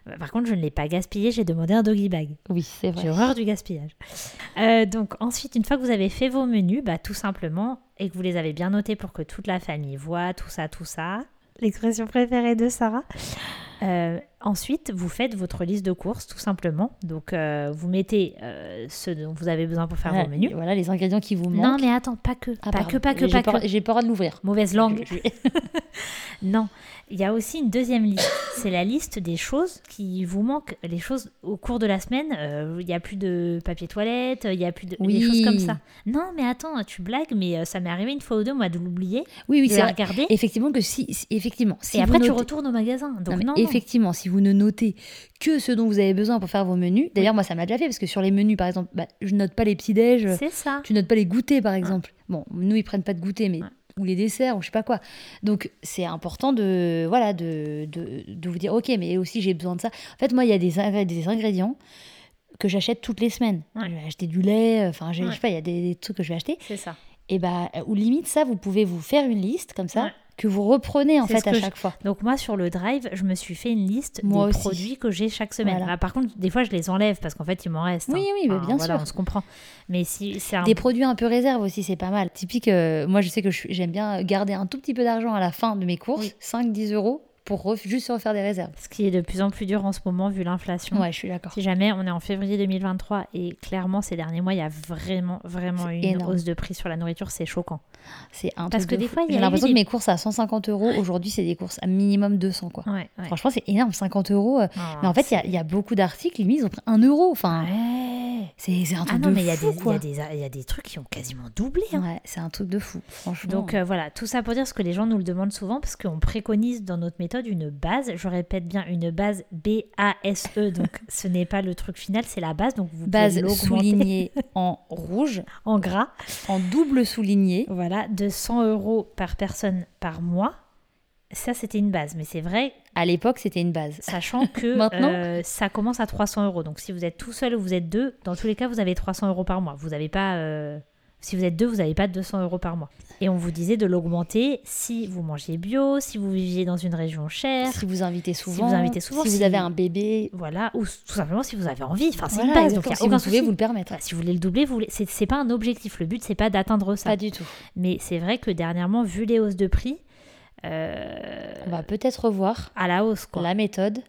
euh, par contre, je ne l'ai pas gaspillée, j'ai demandé un doggy bag. Oui, c'est vrai. J'ai horreur du gaspillage. Euh, donc ensuite, une fois que vous avez fait vos menus, bah, tout simplement, et que vous les avez bien notés pour que toute la famille voit tout ça, tout ça, l'expression préférée de Sarah? Euh, ensuite, vous faites votre liste de courses, tout simplement. Donc, euh, vous mettez euh, ce dont vous avez besoin pour faire Voilà, vos menus. Voilà les ingrédients qui vous Non, manquent. mais attends, pas que. Ah, pas pardon. que, pas que, J'ai pas peur- que. J'ai peur de l'ouvrir. Mauvaise langue. Je- je- <laughs> <laughs> Non, il y a aussi une deuxième liste. C'est la liste des choses qui vous manquent. Les choses au cours de la semaine, il y a plus de papier toilette, il y a plus de des choses comme Oui. ça. Non, mais attends, tu blagues, mais ça m'est arrivé une fois ou deux, moi, de l'oublier, Oui, oui, c'est regarder. Effectivement, que si, si- effectivement, si et après, tu retournes au magasin. Donc, Non, non, mais non. Effectivement, si vous ne notez que ce dont vous avez besoin pour faire vos menus, d'ailleurs, moi, ça m'a déjà fait parce que sur les menus, par exemple, bah, je note pas les petits-déj, C'est ça. tu notes pas les goûters, par exemple. Bon, nous, ils prennent pas de goûter, mais. Ouais. ou les desserts, ou je sais pas quoi. Donc, c'est important de, voilà, de, de, de vous dire, ok, mais aussi j'ai besoin de ça. En fait, moi, il y a des, ingr- des ingrédients que j'achète toutes les semaines. Ouais. Je vais acheter du lait, enfin, j'ai- Ouais. je sais pas, il y a des, des trucs que je vais acheter. C'est ça. Et bah, ou limite, ça, vous pouvez vous faire une liste comme ça, Ouais. Que vous reprenez en fait à je- chaque fois. Donc moi sur le drive, je me suis fait une liste Moi des aussi. produits que j'ai chaque semaine. Voilà. Ah, par contre, des fois je les enlève parce qu'en fait il m'en reste. Oui, hein. oui, bah, Enfin, bien voilà, sûr. on se comprend. Mais si c'est un Des produits un peu réserves aussi, c'est pas mal. Typique, euh, moi je sais que j'aime bien garder un tout petit peu d'argent à la fin de mes courses, Oui. 5-10 euros, pour juste refaire des réserves. ce qui est de plus en plus dur en ce moment vu l'inflation. Ouais, je suis d'accord. Si jamais on est en février 2023 et clairement ces derniers mois il y a vraiment vraiment une énorme. hausse de prix sur la nourriture, c'est choquant. C'est un Parce que de des fois, il y a J'ai l'impression des- que mes courses à 150 euros, aujourd'hui c'est des courses à minimum 200 quoi. Ouais, ouais. Franchement, c'est énorme, 50 euros. euh, Non, Mais en fait, il y a- il y, a beaucoup d'articles, limite, ils ont pris 1 euro. Enfin. C'est un Ah truc non, de mais il y, a fou, des- y y a trucs qui ont quasiment doublé. hein. Ouais, c'est un truc de fou, franchement. Donc euh, voilà, tout ça pour dire ce que les gens nous le demandent souvent parce qu'on préconise dans notre méthode une base. Je répète bien une base B-A-S-E. E. Donc <laughs> ce n'est pas le truc final, c'est la base. Donc vous base pouvez soulignée <laughs> en rouge, en gras. en double souligné. Voilà, de 100 euros par personne par mois. Ça, c'était une base. Mais c'est vrai, À l'époque, c'était une base. sachant <laughs> que Maintenant euh, ça commence à 300 euros. Donc si vous êtes tout seul ou vous êtes deux, dans tous les cas, vous avez 300 euros par mois. Vous n'avez pas. euh, Si vous êtes deux, vous n'avez pas 200 euros par mois. Et on vous disait de l'augmenter si vous mangez bio, si vous viviez dans une région chère. Si vous invitez souvent, vous invitez souvent, si vous si- avez un bébé, Voilà, ou tout simplement si vous avez envie. Enfin, c'est Voilà, une base, donc si aucun vous pouvez souci. vous le permettre. Si vous voulez le doubler, vous c'est pas un objectif. Le but, c'est pas d'atteindre ça. Pas du tout. Mais c'est vrai que dernièrement, vu les hausses de prix, euh, On va peut-être revoir à la hausse, quoi. la méthode.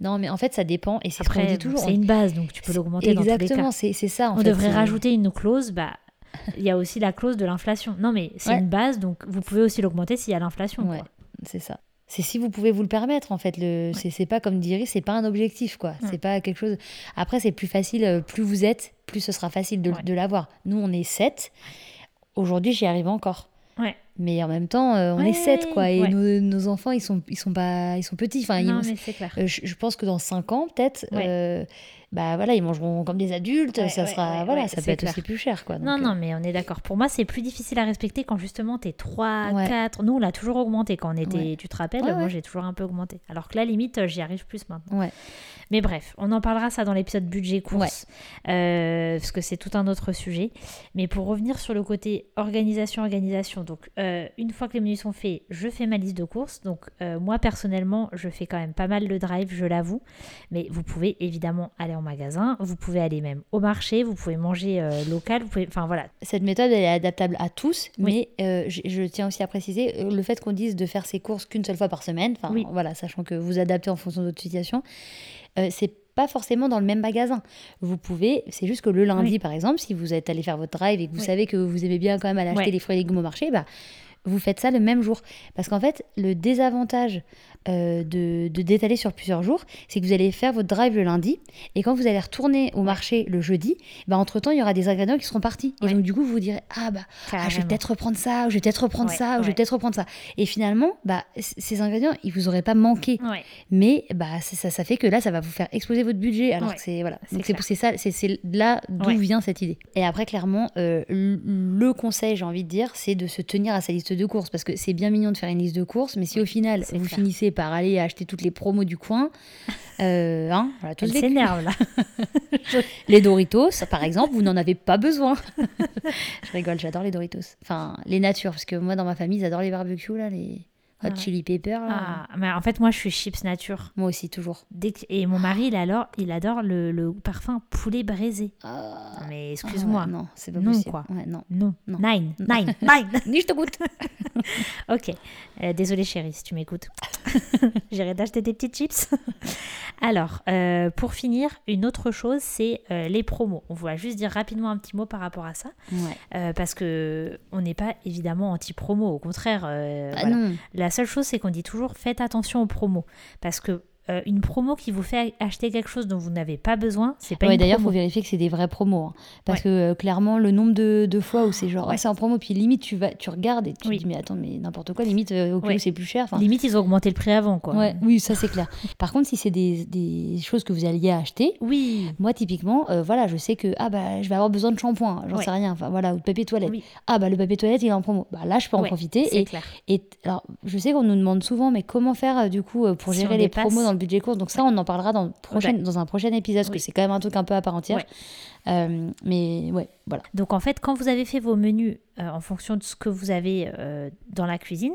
Non, mais en fait, ça dépend. Et c'est ce qu'on Après, dit toujours. c'est une base, donc tu peux l'augmenter dans tous les Exactement, cas. c'est c'est ça. En On fait, devrait rajouter une clause, bah, <laughs> il y a aussi la clause de l'inflation. Non, mais c'est Ouais. une base, donc vous pouvez aussi l'augmenter s'il y a l'inflation. Ouais, c'est ça. C'est si vous pouvez vous le permettre, en fait. Le... C'est c'est pas comme dirait, c'est pas un objectif, quoi. Ouais. C'est pas quelque chose. Après, c'est plus facile. euh, Plus vous êtes, plus ce sera facile de, Ouais. de l'avoir. Nous, on est 7. Aujourd'hui, j'y arrive encore. Ouais. Mais en même temps, euh, on Ouais, est 7, quoi. Et ouais. nos, nos enfants, ils sont, ils sont, pas, ils sont petits. Enfin, ils- mais c'est clair. Euh, je, je pense que dans 5 ans, peut-être, euh, bah voilà, ils mangeront comme des adultes, ça sera, voilà, ça peut être clair. aussi plus cher, quoi. Non, donc, non, mais on est d'accord. Pour moi, c'est plus difficile à respecter quand justement t'es 3, Ouais. 4. Nous, on l'a toujours augmenté quand on était. Tu te rappelles Moi, j'ai toujours un peu augmenté. Alors que là, limite, j'y arrive plus maintenant. Ouais. Mais bref, on en parlera ça dans l'épisode budget course. euh, parce que c'est tout un autre sujet. Mais pour revenir sur le côté organisation, organisation. Donc, euh, une fois que les menus sont faits, je fais ma liste de courses. Donc, euh, moi, personnellement, je fais quand même pas mal le drive, je l'avoue. Mais vous pouvez évidemment aller en magasin. Vous pouvez aller même au marché. Vous pouvez manger local. Vous pouvez. Enfin, voilà. Cette méthode, elle est adaptable à tous, Oui. mais je, je tiens aussi à préciser le fait qu'on dise de faire ses courses qu'une seule fois par semaine, enfin Oui. voilà, sachant que vous adaptez en fonction de votre situation, euh, c'est pas forcément dans le même magasin. Vous pouvez, c'est juste que le lundi, Oui. par exemple, si vous êtes allé faire votre drive et que vous Oui. savez que vous aimez bien quand même aller acheter les fruits et légumes au marché, bah vous faites ça le même jour. Parce qu'en fait, le désavantage euh, de, de d'étaler sur plusieurs jours, c'est que vous allez faire votre drive le lundi, et quand vous allez retourner au marché le jeudi, bah, entre-temps, il y aura des ingrédients qui seront partis. Et Ouais. donc, du coup, vous vous direz, ah bah, ah, je vais peut-être reprendre ça, ou je vais peut-être reprendre Ouais, ça, ou je vais peut-être reprendre ça. Et finalement, bah, ces ingrédients, ils vous auraient pas manqué. Mais bah, ça, ça fait que là, ça va vous faire exploser votre budget. Alors que c'est voilà. Donc c'est ça, c'est là d'où vient cette idée. Et après, clairement, euh, le conseil, j'ai envie de dire, c'est de se tenir à sa liste de courses parce que c'est bien mignon de faire une liste de courses, mais si au final vous clair. finissez par aller acheter toutes les promos du coin, euh, hein, voilà, tous Elle les- s'énerve là. <laughs> les Doritos, par exemple, vous n'en avez pas besoin. <laughs> je rigole, j'adore les Doritos. Enfin, les natures, parce que moi, dans ma famille, ils adorent les barbecues, là, les hot Ah. chili peppers. là. Ah, mais en fait, moi, je suis chips nature. Moi aussi, toujours. Dès que- Et mon mari, il adore, il adore le, le parfum poulet braisé. Ah, Mais ah excuse-moi. ouais, non, c'est pas Non, possible. quoi. Ouais, non. Non. Non. Nine. Nine. <laughs> Nine. Ni je te goûte. <laughs> ok. Euh, désolée, chérie, si tu m'écoutes. <laughs> J'irai d'acheter des petites chips. Alors, euh, pour finir, une autre chose, c'est euh, les promos. On va juste dire rapidement un petit mot par rapport à ça. Ouais. euh, parce que on n'est pas évidemment anti-promo. Au contraire, euh, Ah voilà. non. La seule chose, c'est qu'on dit toujours faites attention aux promos. Parce que euh, une promo qui vous fait acheter quelque chose dont vous n'avez pas besoin, c'est pas Ouais, d'ailleurs, il faut vérifier que c'est des vrais promos. hein. Parce Ouais. que euh, clairement, le nombre de, de fois où c'est genre, Ouais. ah, c'est en promo, puis limite, tu, vas, tu regardes et tu Oui. te dis, mais attends, mais n'importe quoi, limite, euh, au c'est plus cher. Limite, ils ont augmenté le prix avant, quoi. oui, ça c'est clair. <laughs> Par contre, si c'est des, des choses que vous alliez acheter, Oui. moi, typiquement, euh, voilà, je sais que ah bah, je vais avoir besoin de shampoing, j'en sais rien, enfin voilà, ou de papier toilette. Oui. Ah bah, le papier toilette, il est en promo. Bah là, je peux en profiter. Et, clair. et alors, je sais qu'on nous demande souvent, mais comment faire du coup pour Si gérer les dépasse. promos dans le budget course Donc ça, on en parlera dans, le prochain, Ouais. dans un prochain épisode, parce que c'est quand même un truc un peu à part entière. Ouais. Euh, mais ouais, voilà. Donc en fait, quand vous avez fait vos menus euh, en fonction de ce que vous avez euh, dans la cuisine,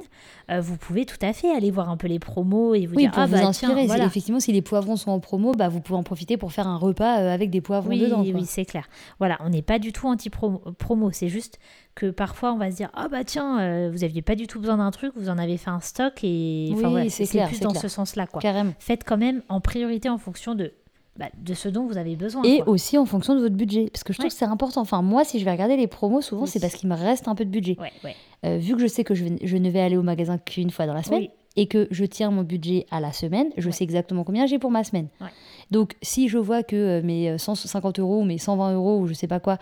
vous pouvez tout à fait aller voir un peu les promos et vous Oui, dire pour ah vous bah inspirer. tiens, voilà. Effectivement, si les poivrons sont en promo, bah, vous pouvez en profiter pour faire un repas avec des poivrons Oui, dedans. quoi. oui, c'est clair. Voilà, on n'est pas du tout anti-promo. promo, C'est juste que parfois on va se dire ah bah tiens, euh, vous aviez pas du tout besoin d'un truc, vous en avez fait un stock et enfin, Oui, voilà, c'est plus dans clair. ce sens-là quoi. Carrément. Faites quand même en priorité en fonction de bah, de ce dont vous avez besoin. Et quoi. aussi en fonction de votre budget. Parce que je trouve Ouais. que c'est important. Enfin, moi, si je vais regarder les promos, souvent, Oui. c'est parce qu'il me reste un peu de budget. Ouais, ouais. Euh, vu que je sais que je, vais- je ne vais aller au magasin qu'une fois dans la semaine, Oui. Et que je tiens mon budget à la semaine, je sais exactement combien j'ai pour ma semaine. Ouais. Donc si je vois que euh, mes 150 euros ou mes 120 euros ou je sais pas quoi,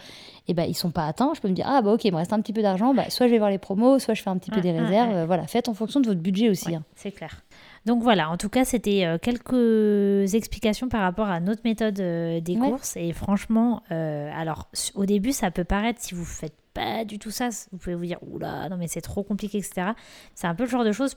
eh ben, ils sont pas atteints, je peux me dire, ah bah ok, il me reste un petit peu d'argent, bah, soit je vais voir les promos, soit je fais un petit peu Ouais, des ouais, réserves. ouais. euh, voilà, faites en fonction de votre budget aussi. Hein. C'est clair. Donc voilà, en tout cas, c'était euh, quelques explications par rapport à notre méthode euh, des Ouais. courses. Et franchement, euh, alors au début, ça peut paraître, si vous faites pas du tout ça, vous pouvez vous dire, oula, non mais c'est trop compliqué, etc. C'est un peu le genre de choses,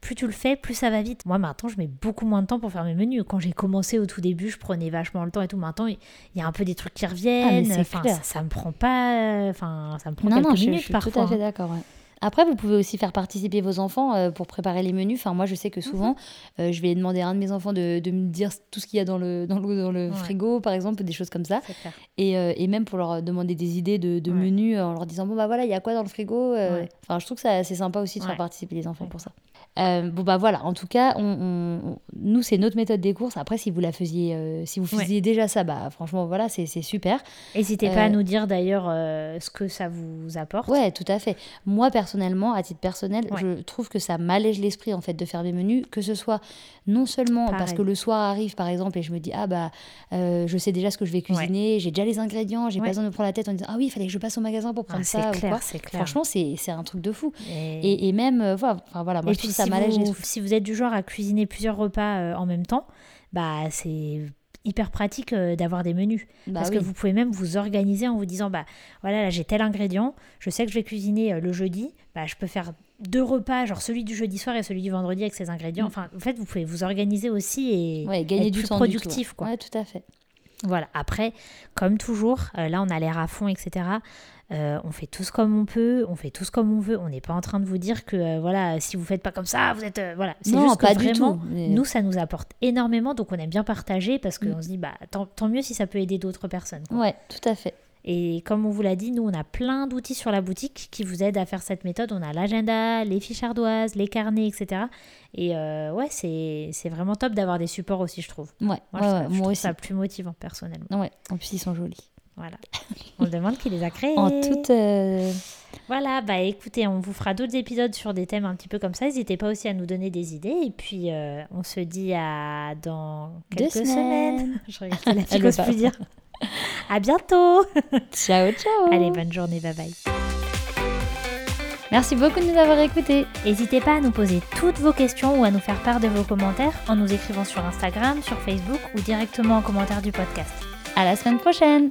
plus tu le fais, plus ça va vite. Moi maintenant, je mets beaucoup moins de temps pour faire mes menus. Quand j'ai commencé au tout début, je prenais vachement le temps et tout. Maintenant, il y a un peu des trucs qui reviennent. Enfin, clair. ça, ça me prend pas, enfin, ça me prend Non, quelques non, je, minutes je suis parfois. tout à fait hein. d'accord. ouais. Après, vous pouvez aussi faire participer vos enfants euh, pour préparer les menus. Enfin, moi, je sais que souvent, Mhm. euh, je vais demander à un de mes enfants de, de me dire tout ce qu'il y a dans le, dans le, dans le Ouais. frigo, par exemple, des choses comme ça. Et, euh, et même pour leur demander des idées de, de Ouais. menus en leur disant bon bah voilà il y a quoi dans le frigo euh. Enfin je trouve que c'est sympa aussi de faire participer les enfants pour ça Euh, bon bah voilà en tout cas on, nous c'est notre méthode des courses après si vous la faisiez euh, si vous Ouais. faisiez déjà ça bah franchement voilà c'est super N'hésitez pas à Euh, nous dire d'ailleurs ce que ça vous apporte. ouais tout à fait moi personnellement à titre personnel Ouais. je trouve que ça m'allège l'esprit en fait de faire des menus que ce soit non seulement parce que le soir arrive par exemple et je me dis ah bah je sais déjà ce que je vais cuisiner j'ai déjà les ingrédients j'ai pas besoin de me prendre la tête en disant ah oui il fallait que je passe au magasin pour Ah, prendre c'est ça ou clair, quoi c'est clair. Franchement, c'est un truc de fou. Et, Et, et même, voilà, enfin, voilà, moi et je trouve que ça si m'allège vous, l'esprit. si vous êtes du genre à cuisiner plusieurs repas euh, en même temps, bah c'est hyper pratique euh, d'avoir des menus. Bah Parce oui. que vous pouvez même vous organiser en vous disant, bah voilà, là j'ai tel ingrédient, je sais que je vais cuisiner euh, le jeudi, bah je peux faire deux repas, genre celui du jeudi soir et celui du vendredi avec ces ingrédients. Mm. Enfin, en fait, vous pouvez vous organiser aussi et Ouais, gagner être du plus temps. du productif. ouais. quoi. Ouais, tout à fait. Voilà, après, comme toujours, là on a l'air à fond, etc. Euh, on fait tous comme on peut, on fait tous comme on veut. On n'est pas en train de vous dire que euh, voilà, si vous faites pas comme ça, vous êtes euh, voilà. C'est Non, juste que pas du vraiment, tout. mais- nous ça nous apporte énormément, donc on aime bien partager parce qu'on Mm. se dit bah tant, tant mieux si ça peut aider d'autres personnes. quoi. Ouais, tout à fait. Et comme on vous l'a dit, nous on a plein d'outils sur la boutique qui vous aident à faire cette méthode. On a l'agenda, les fiches ardoises, les carnets, etc. Et euh, ouais, c'est c'est vraiment top d'avoir des supports aussi, je trouve. Ouais, Moi, ouais, je, ouais, trouve- je moi trouve aussi. ça plus motivant personnellement. Ouais, en plus, ils sont jolis. Voilà. On se demande qui les a créés. En toute. euh, Voilà, bah écoutez, on vous fera d'autres épisodes sur des thèmes un petit peu comme ça. N'hésitez pas aussi à nous donner des idées. Et puis, euh, on se dit à dans Deux quelques semaines. semaines. Je regarde la <laughs> pas. plus dire. À bientôt. <laughs> Ciao, ciao. Allez, bonne journée, bye bye. Merci beaucoup de nous avoir écoutés. N'hésitez pas à nous poser toutes vos questions ou à nous faire part de vos commentaires en nous écrivant sur Instagram, sur Facebook ou directement en commentaire du podcast. À la semaine prochaine.